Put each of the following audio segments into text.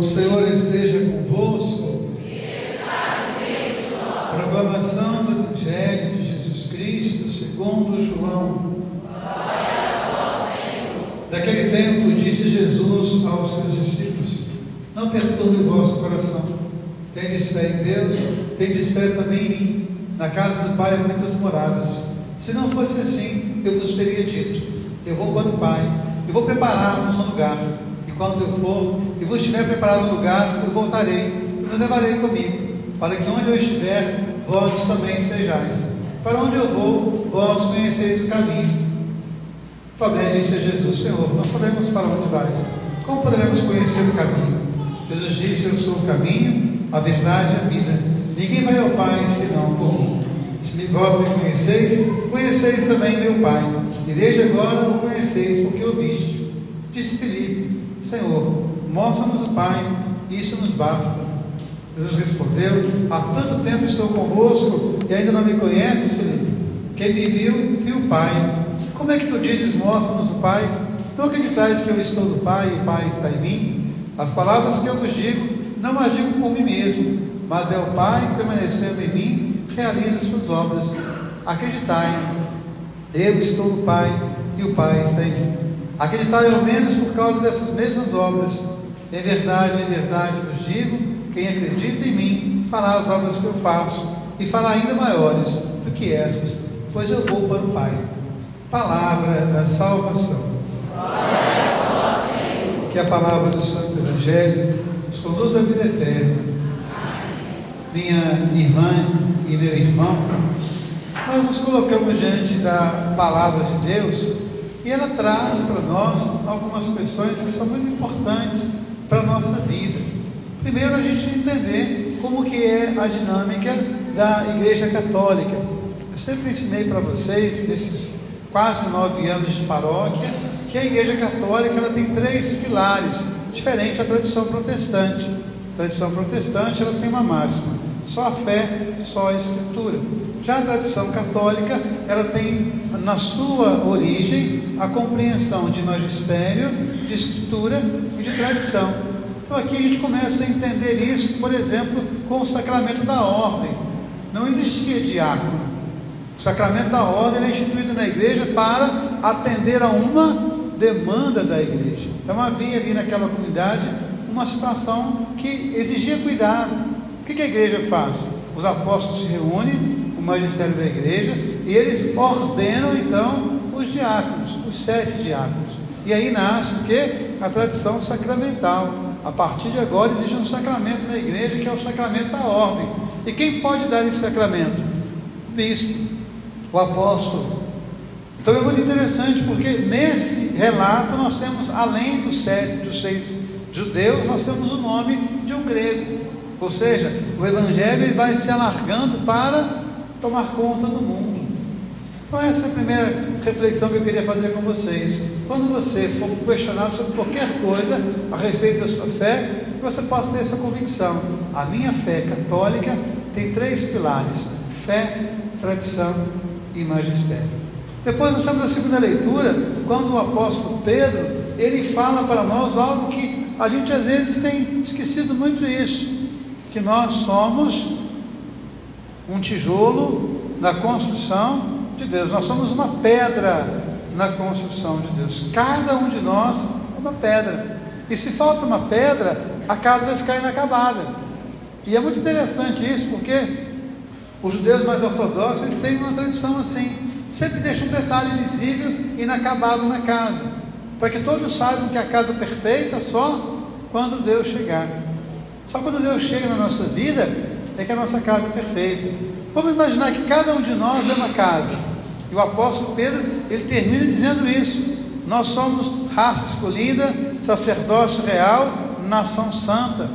O Senhor esteja convosco. Proclamação do Evangelho de Jesus Cristo segundo João. Daquele tempo disse Jesus aos seus discípulos: Não perturbe o vosso coração. Tendes fé em Deus, tendes fé também em mim. Na casa do Pai há muitas moradas. Se não fosse assim, eu vos teria dito: Eu vou para o Pai, eu vou preparar-vos um lugar quando eu for e vos estiver preparado um lugar, eu voltarei e vos levarei comigo, para que onde eu estiver, vós também estejais. Para onde eu vou, vós conheceis o caminho. Tomé disse a Jesus: Senhor, nós sabemos para onde vais. Como poderemos conhecer o caminho? Jesus disse: Eu sou o caminho, a verdade e a vida. Ninguém vai ao Pai senão por mim. Se vós me conheceis, conheceis também meu Pai. E desde agora o conheceis, porque o viste. Disse Filipe: Senhor, mostra-nos o Pai, isso nos basta. Jesus respondeu: Há tanto tempo estou convosco e ainda não me conheces, Felipe. Quem me viu, viu o Pai. Como é que tu dizes, mostra-nos o Pai? Não acreditais que eu estou no Pai e o Pai está em mim? As palavras que eu vos digo, não as digo por mim mesmo, mas é o Pai que permanecendo em mim realiza as suas obras. Acreditai, eu estou no Pai e o Pai está em mim. Acreditai ao menos por causa dessas mesmas obras. Em verdade, em verdade vos digo: quem acredita em mim fará as obras que eu faço, e fará ainda maiores do que essas, pois eu vou para o Pai. Palavra da salvação. Que a palavra do Santo Evangelho nos conduza à vida eterna. Minha irmã e meu irmão, nós nos colocamos diante da palavra de Deus e ela traz para nós algumas questões que são muito importantes para a nossa vida. Primeiro, a gente entender como que é a dinâmica da Igreja Católica. Eu sempre ensinei para vocês, nesses quase nove anos de paróquia, que a Igreja Católica ela tem três pilares, diferente da tradição protestante. A tradição protestante ela tem uma máxima: só a fé, só a Escritura. Já a tradição católica, ela tem na sua origem a compreensão de magistério, de escritura e de tradição. Então aqui a gente começa a entender isso, por exemplo, com o sacramento da ordem. Não existia diácono. O sacramento da ordem é instituído na igreja para atender a uma demanda da igreja. Então havia ali naquela comunidade uma situação que exigia cuidado. O que a igreja faz? Os apóstolos se reúnem, o magistério da igreja, e eles ordenam então os diáconos, os sete diáconos. E aí nasce o que? A tradição sacramental. A partir de agora existe um sacramento na igreja que é o sacramento da ordem. E quem pode dar esse sacramento? O bispo, o apóstolo. Então é muito interessante porque nesse relato nós temos, além dos, sete, dos seis judeus, nós temos o nome de um grego. Ou seja, o evangelho vai se alargando para tomar conta do mundo. Então, essa é a primeira reflexão que eu queria fazer com vocês. Quando você for questionado sobre qualquer coisa a respeito da sua fé, você possa ter essa convicção. A minha fé católica tem três pilares: fé, tradição e magistério. Depois nós temos a segunda leitura, quando o apóstolo Pedro, ele fala para nós algo que a gente às vezes tem esquecido muito isso, que nós somos um tijolo na construção de Deus. Nós somos uma pedra na construção de Deus. Cada um de nós é uma pedra. E se falta uma pedra, a casa vai ficar inacabada. E é muito interessante isso, porque os judeus mais ortodoxos eles têm uma tradição assim. Sempre deixam um detalhe visível inacabado na casa. Para que todos saibam que a casa é perfeita só quando Deus chegar. Só quando Deus chega na nossa vida, é que a nossa casa é perfeita. Vamos imaginar que cada um de nós é uma casa. E o apóstolo Pedro, ele termina dizendo isso. Nós somos raça escolhida, sacerdócio real, nação santa.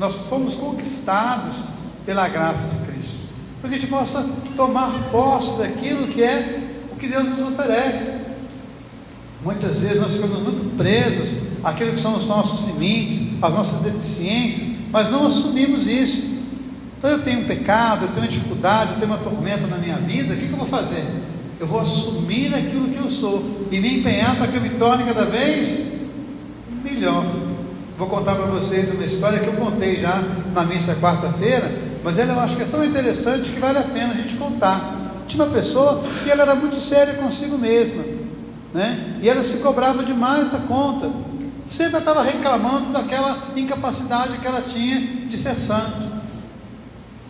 Nós fomos conquistados pela graça de Cristo. Para que a gente possa tomar posse daquilo que é o que Deus nos oferece. Muitas vezes nós ficamos muito presos àquilo que são os nossos limites, as nossas deficiências, mas não assumimos isso. Então eu tenho um pecado, eu tenho uma dificuldade, eu tenho uma tormenta na minha vida, o que, que eu vou fazer? Eu vou assumir aquilo que eu sou e me empenhar para que eu me torne cada vez melhor. Vou contar para vocês uma história que eu contei já na missa quarta-feira, mas ela eu acho que é tão interessante que vale a pena a gente contar. Tinha uma pessoa que ela era muito séria consigo mesma, né? E ela se cobrava demais da conta. Sempre estava reclamando daquela incapacidade que ela tinha de ser santo.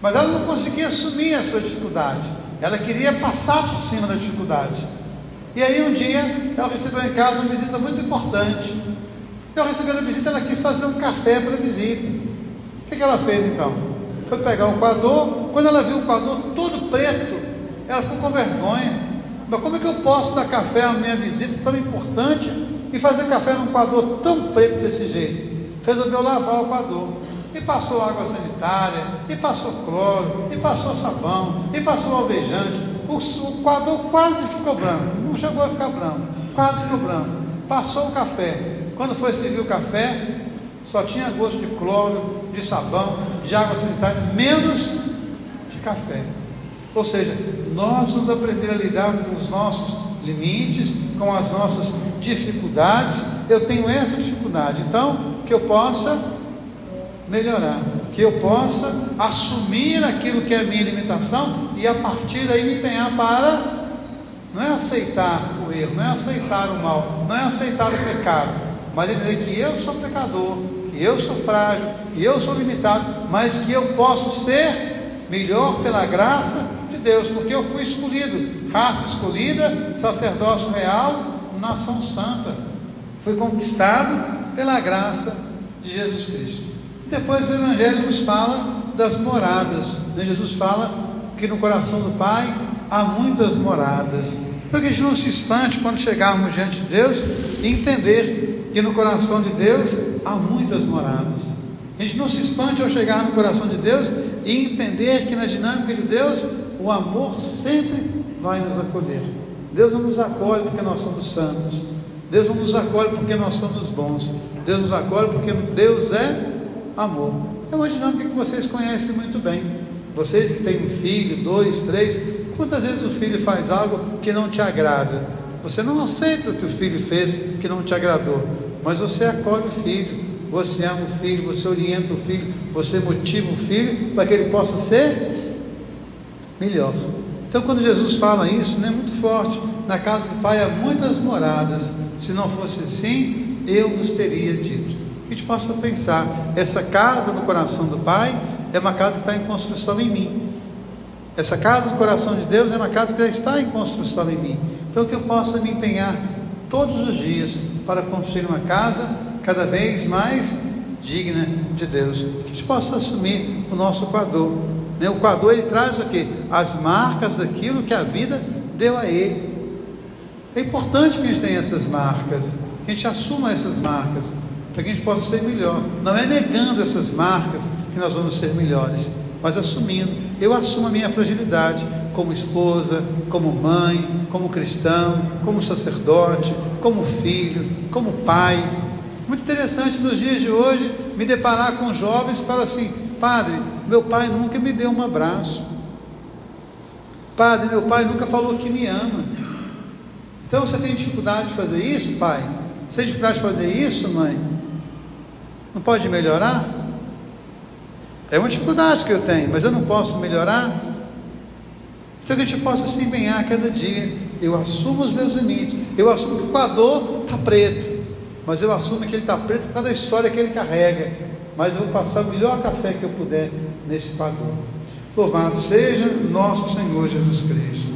Mas ela não conseguia assumir a sua dificuldade. Ela queria passar por cima da dificuldade. E aí um dia ela recebeu em casa uma visita muito importante. Eu recebendo a visita, ela quis fazer um café para a visita. O que, que ela fez então? Foi pegar um coador. Quando ela viu o coador todo preto, ela ficou com vergonha. Mas como é que eu posso dar café à minha visita tão importante e fazer café num coador tão preto desse jeito? Resolveu lavar o coador. E passou água sanitária, e passou cloro, e passou sabão, e passou alvejante. O, o coador quase ficou branco. Não chegou a ficar branco, quase ficou branco. Passou o café. Quando foi servir o café, só tinha gosto de cloro, de sabão, de água sanitária, menos de café. Ou seja, nós vamos aprender a lidar com os nossos limites, com as nossas dificuldades. Eu tenho essa dificuldade, então que eu possa melhorar, que eu possa assumir aquilo que é a minha limitação e a partir daí me empenhar para não é aceitar o erro, não é aceitar o mal, não é aceitar o pecado, mas entender que eu sou pecador, que eu sou frágil, que eu sou limitado, mas que eu posso ser melhor pela graça de Deus, porque eu fui escolhido, raça escolhida, sacerdócio real, nação santa. Fui conquistado pela graça de Jesus Cristo. Depois o Evangelho nos fala das moradas. Né? Jesus fala que no coração do Pai há muitas moradas. Então que a gente não se espante quando chegarmos diante de Deus e entender que no coração de Deus há muitas moradas. A gente não se espante ao chegar no coração de Deus e entender que na dinâmica de Deus o amor sempre vai nos acolher. Deus não nos acolhe porque nós somos santos. Deus não nos acolhe porque nós somos bons. Deus nos acolhe porque Deus é amor. É uma dinâmica que vocês conhecem muito bem. Vocês que têm um filho, dois, três, quantas vezes o filho faz algo que não te agrada? Você não aceita o que o filho fez que não te agradou, mas você acolhe o filho, você ama o filho, você orienta o filho, você motiva o filho para que ele possa ser melhor. Então, quando Jesus fala isso, não é muito forte. Na casa do Pai há muitas moradas. Se não fosse assim, eu vos teria dito. Que a gente possa pensar: essa casa no coração do Pai é uma casa que está em construção em mim. Essa casa do coração de Deus é uma casa que já está em construção em mim. Então, que eu possa me empenhar todos os dias para construir uma casa cada vez mais digna de Deus. Que a gente possa assumir o nosso quador né? O coador ele traz o que? As marcas daquilo que a vida deu a ele. É importante que a gente tenha essas marcas, que a gente assuma essas marcas, para que a gente possa ser melhor. Não é negando essas marcas que nós vamos ser melhores, mas assumindo. Eu assumo a minha fragilidade como esposa, como mãe, como cristão, como sacerdote, como filho, como pai. Muito interessante nos dias de hoje me deparar com jovens para assim, Padre, meu pai nunca me deu um abraço. Padre, meu pai nunca falou que me ama. Então você tem dificuldade de fazer isso, pai? Você tem dificuldade de fazer isso, mãe? Não pode melhorar? É uma dificuldade que eu tenho, mas eu não posso melhorar? Então que a gente possa se empenhar cada dia. Eu assumo os meus limites. Eu assumo que o coador está preto. Mas eu assumo que ele está preto por causa da história que ele carrega mas eu vou passar o melhor café que eu puder nesse padrão. Louvado seja nosso Senhor Jesus Cristo.